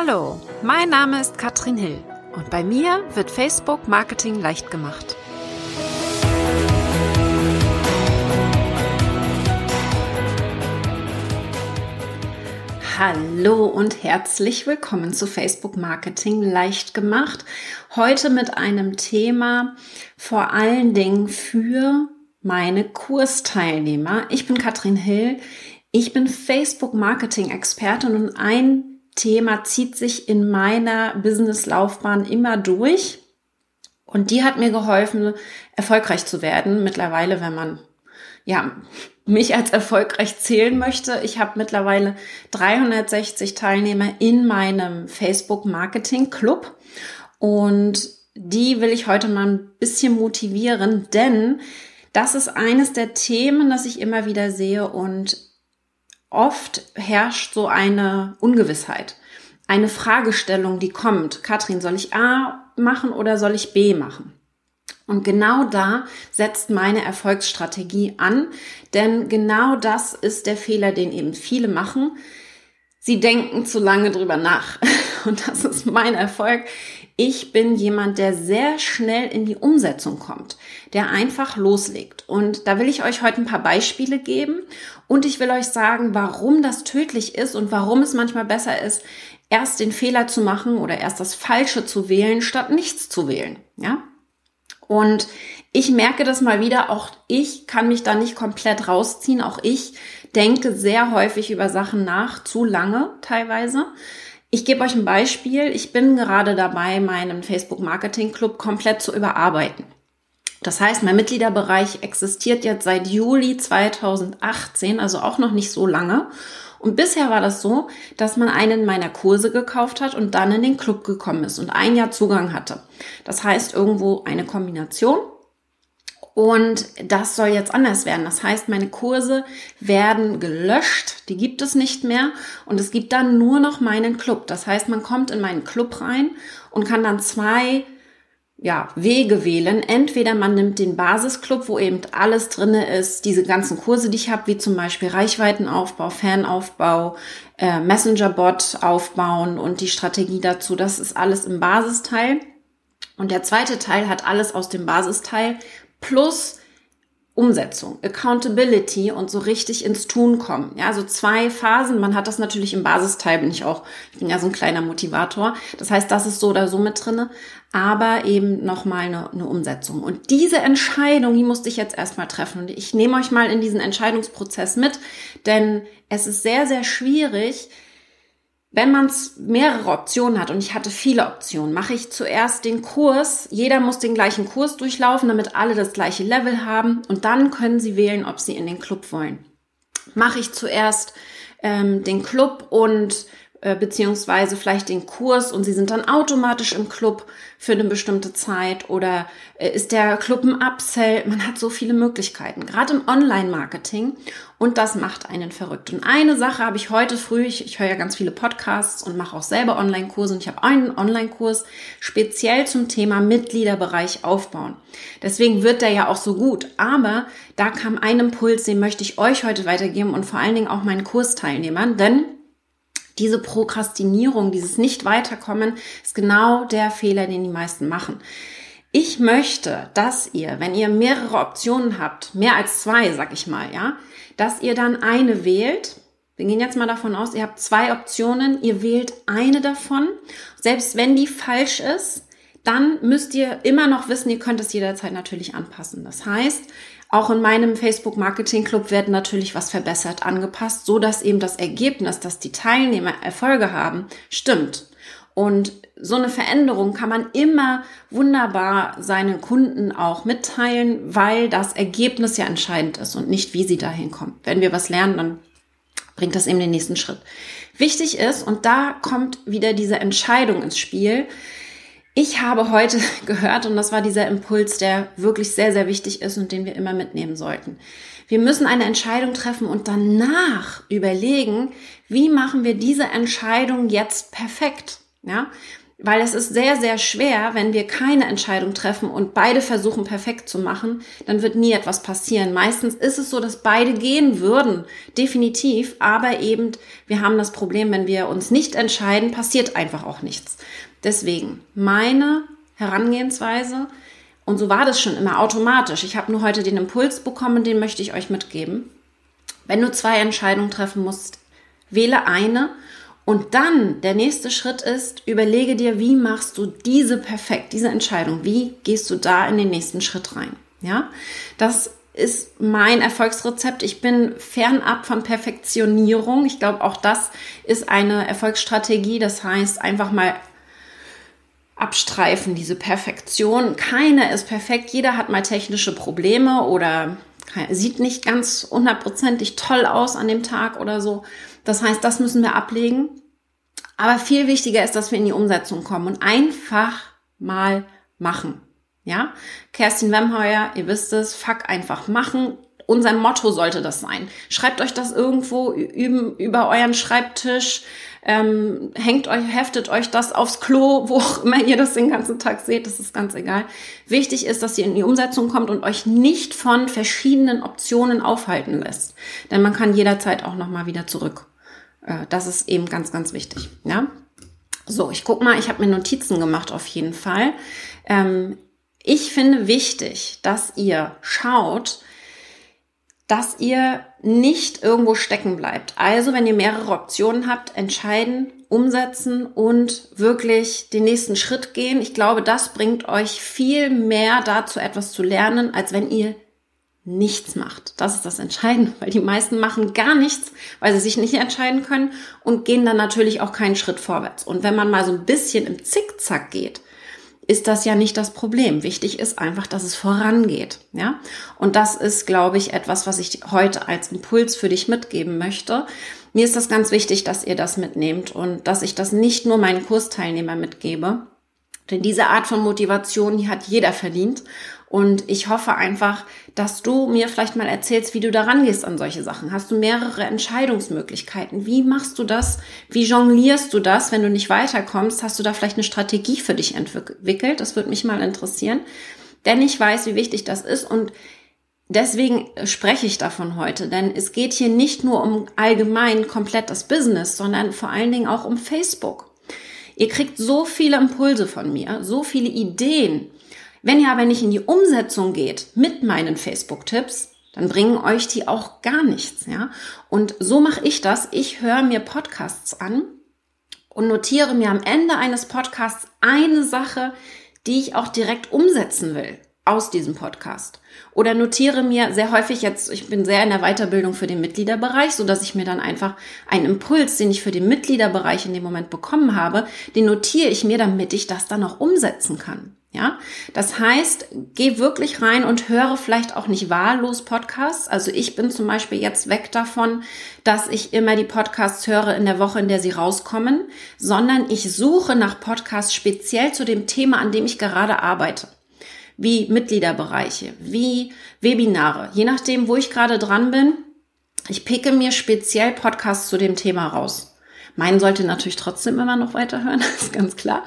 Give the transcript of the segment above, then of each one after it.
Hallo, mein Name ist Katrin Hill und bei mir wird Facebook Marketing leicht gemacht. Hallo und herzlich willkommen zu Facebook Marketing leicht gemacht. Heute mit einem Thema vor allen Dingen für meine Kursteilnehmer. Ich bin Katrin Hill. Ich bin Facebook Marketing Expertin und ein Thema zieht sich in meiner Businesslaufbahn immer durch. Und die hat mir geholfen, erfolgreich zu werden. Mittlerweile, wenn man ja mich als erfolgreich zählen möchte. Ich habe mittlerweile 360 Teilnehmer in meinem Facebook Marketing Club und die will ich heute mal ein bisschen motivieren, denn das ist eines der Themen, das ich immer wieder sehe und oft herrscht so eine Ungewissheit. Eine Fragestellung, die kommt. Katrin, soll ich A machen oder soll ich B machen? Und genau da setzt meine Erfolgsstrategie an, denn genau das ist der Fehler, den eben viele machen. Sie denken zu lange drüber nach. Und das ist mein Erfolg. Ich bin jemand, der sehr schnell in die Umsetzung kommt, der einfach loslegt. Und da will ich euch heute ein paar Beispiele geben und ich will euch sagen, warum das tödlich ist und warum es manchmal besser ist, erst den Fehler zu machen oder erst das Falsche zu wählen, statt nichts zu wählen. Ja? Und ich merke das mal wieder, auch ich kann mich da nicht komplett rausziehen. Auch ich denke sehr häufig über Sachen nach, zu lange teilweise. Ich gebe euch ein Beispiel. Ich bin gerade dabei, meinen Facebook Marketing Club komplett zu überarbeiten. Das heißt, mein Mitgliederbereich existiert jetzt seit Juli 2018, also auch noch nicht so lange. Und bisher war das so, dass man einen meiner Kurse gekauft hat und dann in den Club gekommen ist und ein Jahr Zugang hatte. Das heißt irgendwo eine Kombination und das soll jetzt anders werden. Das heißt, meine Kurse werden gelöscht, die gibt es nicht mehr und es gibt dann nur noch meinen Club. Das heißt, man kommt in meinen Club rein und kann dann zwei ja, Wege wählen. Entweder man nimmt den Basisclub, wo eben alles drinne ist, diese ganzen Kurse, die ich habe, wie zum Beispiel Reichweitenaufbau, Fanaufbau, äh, Messengerbot aufbauen und die Strategie dazu. Das ist alles im Basisteil. Und der zweite Teil hat alles aus dem Basisteil plus Umsetzung, Accountability und so richtig ins Tun kommen. Ja, so zwei Phasen. Man hat das natürlich im Basisteil, bin ich auch, ich bin ja so ein kleiner Motivator. Das heißt, das ist so oder so mit drinne, aber eben nochmal eine, eine Umsetzung. Und diese Entscheidung, die musste ich jetzt erstmal treffen. Und ich nehme euch mal in diesen Entscheidungsprozess mit, denn es ist sehr, sehr schwierig, wenn man mehrere Optionen hat und ich hatte viele Optionen, mache ich zuerst den Kurs. Jeder muss den gleichen Kurs durchlaufen, damit alle das gleiche Level haben und dann können sie wählen, ob sie in den Club wollen. Mache ich zuerst ähm, den Club und äh, beziehungsweise vielleicht den Kurs und sie sind dann automatisch im Club für eine bestimmte Zeit oder äh, ist der Club ein Upsell? Man hat so viele Möglichkeiten, gerade im Online-Marketing und das macht einen verrückt. Und eine Sache habe ich heute früh, ich, ich höre ja ganz viele Podcasts und mache auch selber Online-Kurse und ich habe einen Online-Kurs speziell zum Thema Mitgliederbereich aufbauen. Deswegen wird der ja auch so gut, aber da kam ein Impuls, den möchte ich euch heute weitergeben und vor allen Dingen auch meinen Kursteilnehmern, denn diese Prokrastinierung, dieses Nicht-Weiterkommen ist genau der Fehler, den die meisten machen. Ich möchte, dass ihr, wenn ihr mehrere Optionen habt, mehr als zwei, sag ich mal, ja, dass ihr dann eine wählt. Wir gehen jetzt mal davon aus, ihr habt zwei Optionen, ihr wählt eine davon. Selbst wenn die falsch ist, dann müsst ihr immer noch wissen, ihr könnt es jederzeit natürlich anpassen. Das heißt, auch in meinem Facebook Marketing Club wird natürlich was verbessert, angepasst, so dass eben das Ergebnis, dass die Teilnehmer Erfolge haben, stimmt. Und so eine Veränderung kann man immer wunderbar seinen Kunden auch mitteilen, weil das Ergebnis ja entscheidend ist und nicht, wie sie dahin kommen. Wenn wir was lernen, dann bringt das eben den nächsten Schritt. Wichtig ist, und da kommt wieder diese Entscheidung ins Spiel, ich habe heute gehört, und das war dieser Impuls, der wirklich sehr, sehr wichtig ist und den wir immer mitnehmen sollten. Wir müssen eine Entscheidung treffen und danach überlegen, wie machen wir diese Entscheidung jetzt perfekt? Ja, weil es ist sehr, sehr schwer, wenn wir keine Entscheidung treffen und beide versuchen perfekt zu machen, dann wird nie etwas passieren. Meistens ist es so, dass beide gehen würden, definitiv, aber eben wir haben das Problem, wenn wir uns nicht entscheiden, passiert einfach auch nichts. Deswegen meine Herangehensweise, und so war das schon immer automatisch. Ich habe nur heute den Impuls bekommen, den möchte ich euch mitgeben. Wenn du zwei Entscheidungen treffen musst, wähle eine und dann der nächste Schritt ist, überlege dir, wie machst du diese perfekt, diese Entscheidung, wie gehst du da in den nächsten Schritt rein? Ja, das ist mein Erfolgsrezept. Ich bin fernab von Perfektionierung. Ich glaube, auch das ist eine Erfolgsstrategie. Das heißt, einfach mal abstreifen, diese Perfektion. Keiner ist perfekt. Jeder hat mal technische Probleme oder sieht nicht ganz hundertprozentig toll aus an dem Tag oder so. Das heißt, das müssen wir ablegen. Aber viel wichtiger ist, dass wir in die Umsetzung kommen und einfach mal machen. Ja, Kerstin Wemheuer, ihr wisst es, fuck einfach machen. Unser Motto sollte das sein. Schreibt euch das irgendwo über euren Schreibtisch, ähm, hängt euch, heftet euch das aufs Klo, wo auch immer ihr das den ganzen Tag seht, das ist ganz egal. Wichtig ist, dass ihr in die Umsetzung kommt und euch nicht von verschiedenen Optionen aufhalten lässt. Denn man kann jederzeit auch nochmal wieder zurück. Äh, das ist eben ganz, ganz wichtig. Ja. So, ich guck mal, ich habe mir Notizen gemacht auf jeden Fall. Ähm, ich finde wichtig, dass ihr schaut, dass ihr nicht irgendwo stecken bleibt. Also, wenn ihr mehrere Optionen habt, entscheiden, umsetzen und wirklich den nächsten Schritt gehen. Ich glaube, das bringt euch viel mehr dazu, etwas zu lernen, als wenn ihr nichts macht. Das ist das Entscheidende, weil die meisten machen gar nichts, weil sie sich nicht entscheiden können und gehen dann natürlich auch keinen Schritt vorwärts. Und wenn man mal so ein bisschen im Zickzack geht, ist das ja nicht das Problem. Wichtig ist einfach, dass es vorangeht, ja? Und das ist, glaube ich, etwas, was ich heute als Impuls für dich mitgeben möchte. Mir ist das ganz wichtig, dass ihr das mitnehmt und dass ich das nicht nur meinen Kursteilnehmern mitgebe. Denn diese Art von Motivation, die hat jeder verdient. Und ich hoffe einfach, dass du mir vielleicht mal erzählst, wie du daran gehst an solche Sachen. Hast du mehrere Entscheidungsmöglichkeiten? Wie machst du das? Wie jonglierst du das, wenn du nicht weiterkommst? Hast du da vielleicht eine Strategie für dich entwickelt? Das würde mich mal interessieren. Denn ich weiß, wie wichtig das ist und Deswegen spreche ich davon heute, denn es geht hier nicht nur um allgemein komplett das Business, sondern vor allen Dingen auch um Facebook. Ihr kriegt so viele Impulse von mir, so viele Ideen, wenn ihr aber nicht in die Umsetzung geht mit meinen Facebook-Tipps, dann bringen euch die auch gar nichts, ja. Und so mache ich das. Ich höre mir Podcasts an und notiere mir am Ende eines Podcasts eine Sache, die ich auch direkt umsetzen will aus diesem Podcast. Oder notiere mir sehr häufig jetzt, ich bin sehr in der Weiterbildung für den Mitgliederbereich, so dass ich mir dann einfach einen Impuls, den ich für den Mitgliederbereich in dem Moment bekommen habe, den notiere ich mir, damit ich das dann auch umsetzen kann. Ja, das heißt, geh wirklich rein und höre vielleicht auch nicht wahllos Podcasts. Also ich bin zum Beispiel jetzt weg davon, dass ich immer die Podcasts höre in der Woche, in der sie rauskommen, sondern ich suche nach Podcasts speziell zu dem Thema, an dem ich gerade arbeite. Wie Mitgliederbereiche, wie Webinare, je nachdem, wo ich gerade dran bin. Ich picke mir speziell Podcasts zu dem Thema raus. Meinen sollte natürlich trotzdem immer noch weiterhören, ist ganz klar.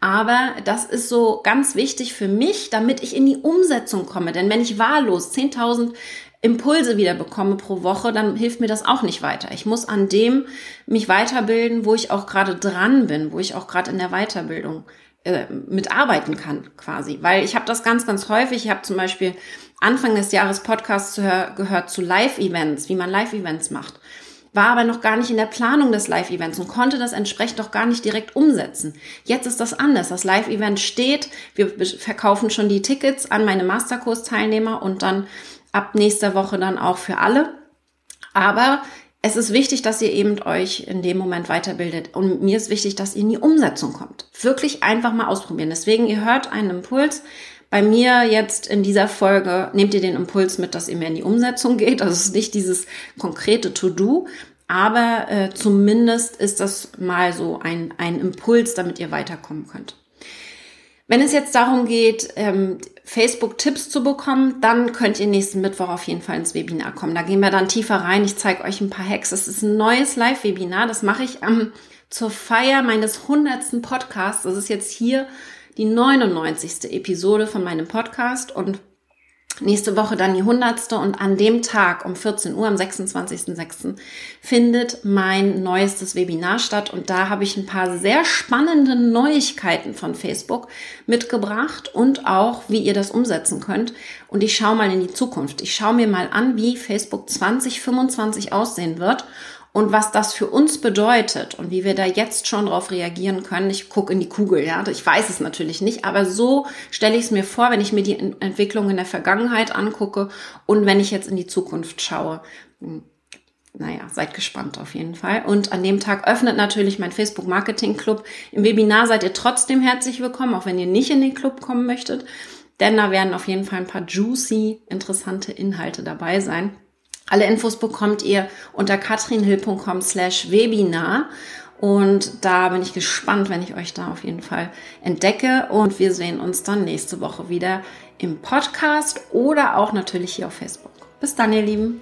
Aber das ist so ganz wichtig für mich, damit ich in die Umsetzung komme. Denn wenn ich wahllos 10.000 Impulse wieder bekomme pro Woche, dann hilft mir das auch nicht weiter. Ich muss an dem mich weiterbilden, wo ich auch gerade dran bin, wo ich auch gerade in der Weiterbildung äh, mitarbeiten kann, quasi. Weil ich habe das ganz, ganz häufig. Ich habe zum Beispiel Anfang des Jahres Podcasts gehört zu Live-Events, wie man Live-Events macht war aber noch gar nicht in der Planung des Live-Events und konnte das entsprechend doch gar nicht direkt umsetzen. Jetzt ist das anders. Das Live-Event steht, wir verkaufen schon die Tickets an meine Masterkurs-Teilnehmer und dann ab nächster Woche dann auch für alle. Aber es ist wichtig, dass ihr eben euch in dem Moment weiterbildet. Und mir ist wichtig, dass ihr in die Umsetzung kommt. Wirklich einfach mal ausprobieren. Deswegen, ihr hört einen Impuls. Bei mir jetzt in dieser Folge nehmt ihr den Impuls mit, dass ihr mehr in die Umsetzung geht. Also es ist nicht dieses konkrete To-Do, aber äh, zumindest ist das mal so ein, ein Impuls, damit ihr weiterkommen könnt. Wenn es jetzt darum geht, ähm, Facebook-Tipps zu bekommen, dann könnt ihr nächsten Mittwoch auf jeden Fall ins Webinar kommen. Da gehen wir dann tiefer rein. Ich zeige euch ein paar Hacks. Es ist ein neues Live-Webinar. Das mache ich am zur Feier meines 100. Podcasts. Das ist jetzt hier die 99. Episode von meinem Podcast und nächste Woche dann die 100. und an dem Tag um 14 Uhr, am 26.06. findet mein neuestes Webinar statt und da habe ich ein paar sehr spannende Neuigkeiten von Facebook mitgebracht und auch, wie ihr das umsetzen könnt. Und ich schaue mal in die Zukunft. Ich schaue mir mal an, wie Facebook 2025 aussehen wird und was das für uns bedeutet und wie wir da jetzt schon darauf reagieren können. Ich gucke in die Kugel, ja, ich weiß es natürlich nicht, aber so stelle ich es mir vor, wenn ich mir die Entwicklung in der Vergangenheit angucke und wenn ich jetzt in die Zukunft schaue. Hm, naja, seid gespannt auf jeden Fall. Und an dem Tag öffnet natürlich mein Facebook Marketing Club. Im Webinar seid ihr trotzdem herzlich willkommen, auch wenn ihr nicht in den Club kommen möchtet. Denn da werden auf jeden Fall ein paar juicy, interessante Inhalte dabei sein. Alle Infos bekommt ihr unter katrinhill.com slash Webinar. Und da bin ich gespannt, wenn ich euch da auf jeden Fall entdecke. Und wir sehen uns dann nächste Woche wieder im Podcast oder auch natürlich hier auf Facebook. Bis dann, ihr Lieben.